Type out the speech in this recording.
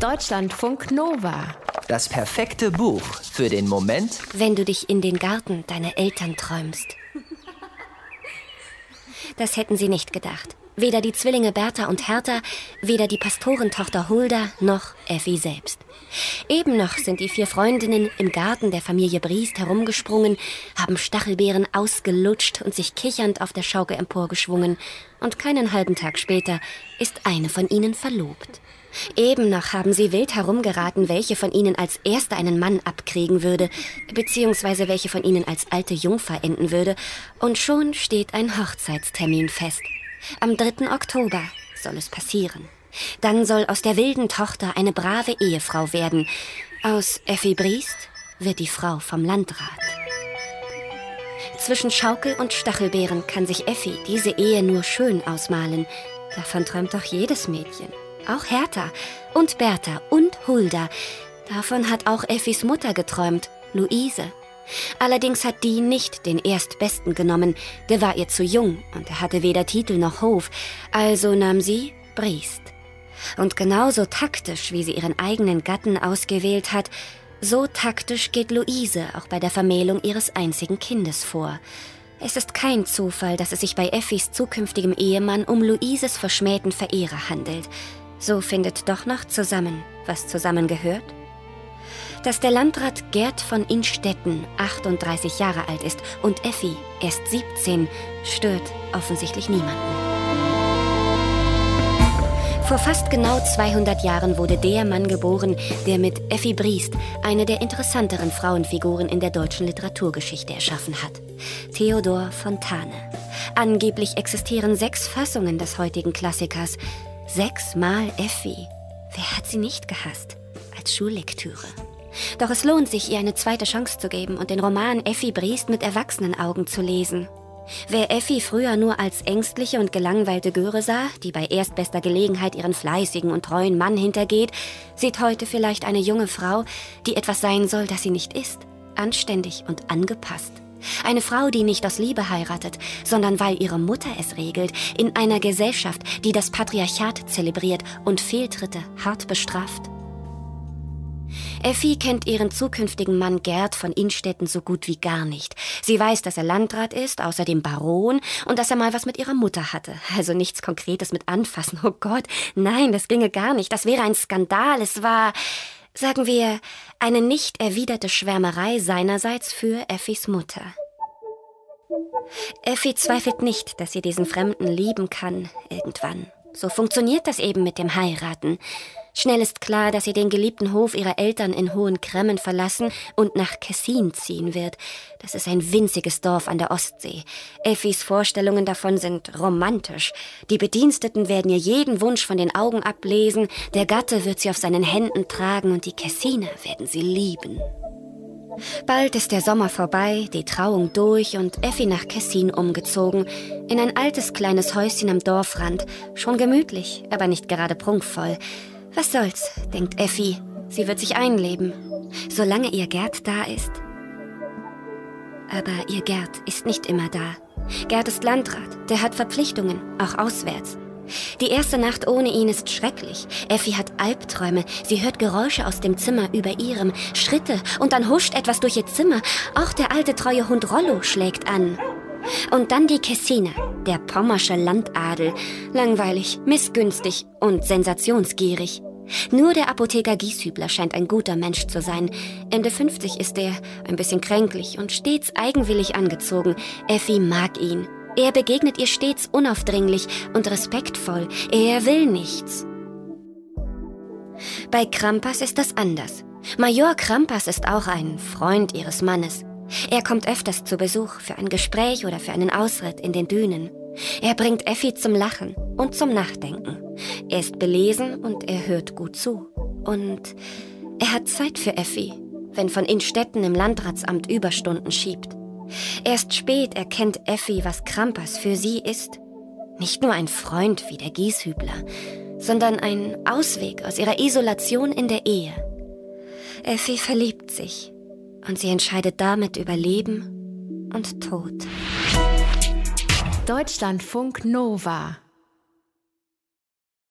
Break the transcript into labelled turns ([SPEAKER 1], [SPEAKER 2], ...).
[SPEAKER 1] Deutschlandfunk Nova.
[SPEAKER 2] Das perfekte Buch für den Moment,
[SPEAKER 3] wenn du dich in den Garten deiner Eltern träumst. Das hätten sie nicht gedacht. Weder die Zwillinge Bertha und Hertha, weder die Pastorentochter Hulda noch Effi selbst. Eben noch sind die vier Freundinnen im Garten der Familie Briest herumgesprungen, haben Stachelbeeren ausgelutscht und sich kichernd auf der Schaukel emporgeschwungen. Und keinen halben Tag später ist eine von ihnen verlobt. Eben noch haben sie wild herumgeraten, welche von ihnen als erste einen Mann abkriegen würde, beziehungsweise welche von ihnen als alte Jungfer enden würde, und schon steht ein Hochzeitstermin fest. Am 3. Oktober soll es passieren. Dann soll aus der wilden Tochter eine brave Ehefrau werden. Aus Effi Briest wird die Frau vom Landrat. Zwischen Schaukel und Stachelbeeren kann sich Effi diese Ehe nur schön ausmalen. Davon träumt doch jedes Mädchen. Auch Hertha und Bertha und Hulda. Davon hat auch Effis Mutter geträumt, Luise. Allerdings hat die nicht den Erstbesten genommen, der war ihr zu jung und er hatte weder Titel noch Hof, also nahm sie Briest. Und genauso taktisch, wie sie ihren eigenen Gatten ausgewählt hat, so taktisch geht Luise auch bei der Vermählung ihres einzigen Kindes vor. Es ist kein Zufall, dass es sich bei Effis zukünftigem Ehemann um Luises verschmähten Verehrer handelt. So findet doch noch zusammen, was zusammengehört dass der Landrat Gerd von Innstetten 38 Jahre alt ist und Effi erst 17, stört offensichtlich niemanden. Vor fast genau 200 Jahren wurde der Mann geboren, der mit Effi Briest eine der interessanteren Frauenfiguren in der deutschen Literaturgeschichte erschaffen hat. Theodor Fontane. Angeblich existieren sechs Fassungen des heutigen Klassikers. Sechsmal Effi. Wer hat sie nicht gehasst? Als Schullektüre. Doch es lohnt sich, ihr eine zweite Chance zu geben und den Roman Effi Briest mit Erwachsenenaugen zu lesen. Wer Effi früher nur als ängstliche und gelangweilte Göre sah, die bei erstbester Gelegenheit ihren fleißigen und treuen Mann hintergeht, sieht heute vielleicht eine junge Frau, die etwas sein soll, das sie nicht ist. Anständig und angepasst. Eine Frau, die nicht aus Liebe heiratet, sondern weil ihre Mutter es regelt, in einer Gesellschaft, die das Patriarchat zelebriert und Fehltritte hart bestraft. Effi kennt ihren zukünftigen Mann Gerd von Innstetten so gut wie gar nicht. Sie weiß, dass er Landrat ist, außerdem Baron und dass er mal was mit ihrer Mutter hatte. Also nichts Konkretes mit anfassen. Oh Gott, nein, das ginge gar nicht. Das wäre ein Skandal. Es war, sagen wir, eine nicht erwiderte Schwärmerei seinerseits für Effis Mutter. Effi zweifelt nicht, dass sie diesen Fremden lieben kann, irgendwann. So funktioniert das eben mit dem Heiraten. Schnell ist klar, dass sie den geliebten Hof ihrer Eltern in Hohen Cremmen verlassen und nach Kessin ziehen wird. Das ist ein winziges Dorf an der Ostsee. Effis Vorstellungen davon sind romantisch. Die Bediensteten werden ihr jeden Wunsch von den Augen ablesen, der Gatte wird sie auf seinen Händen tragen und die Kessiner werden sie lieben. Bald ist der Sommer vorbei, die Trauung durch und Effi nach Kessin umgezogen. In ein altes kleines Häuschen am Dorfrand. Schon gemütlich, aber nicht gerade prunkvoll. Was soll's, denkt Effi. Sie wird sich einleben, solange ihr Gerd da ist. Aber ihr Gerd ist nicht immer da. Gerd ist Landrat, der hat Verpflichtungen, auch auswärts. Die erste Nacht ohne ihn ist schrecklich. Effi hat Albträume. Sie hört Geräusche aus dem Zimmer über ihrem, Schritte und dann huscht etwas durch ihr Zimmer. Auch der alte treue Hund Rollo schlägt an. Und dann die Kessiner, der pommersche Landadel. Langweilig, missgünstig und sensationsgierig. Nur der Apotheker Gieshübler scheint ein guter Mensch zu sein. Ende 50 ist er, ein bisschen kränklich und stets eigenwillig angezogen. Effi mag ihn. Er begegnet ihr stets unaufdringlich und respektvoll. Er will nichts. Bei Krampas ist das anders. Major Krampas ist auch ein Freund ihres Mannes. Er kommt öfters zu Besuch für ein Gespräch oder für einen Ausritt in den Dünen. Er bringt Effi zum Lachen und zum Nachdenken. Er ist belesen und er hört gut zu. Und er hat Zeit für Effi, wenn von Innstetten im Landratsamt Überstunden schiebt. Erst spät erkennt Effi, was Krampas für sie ist. Nicht nur ein Freund wie der Gieshübler, sondern ein Ausweg aus ihrer Isolation in der Ehe. Effi verliebt sich und sie entscheidet damit über Leben und Tod.
[SPEAKER 1] Deutschlandfunk Nova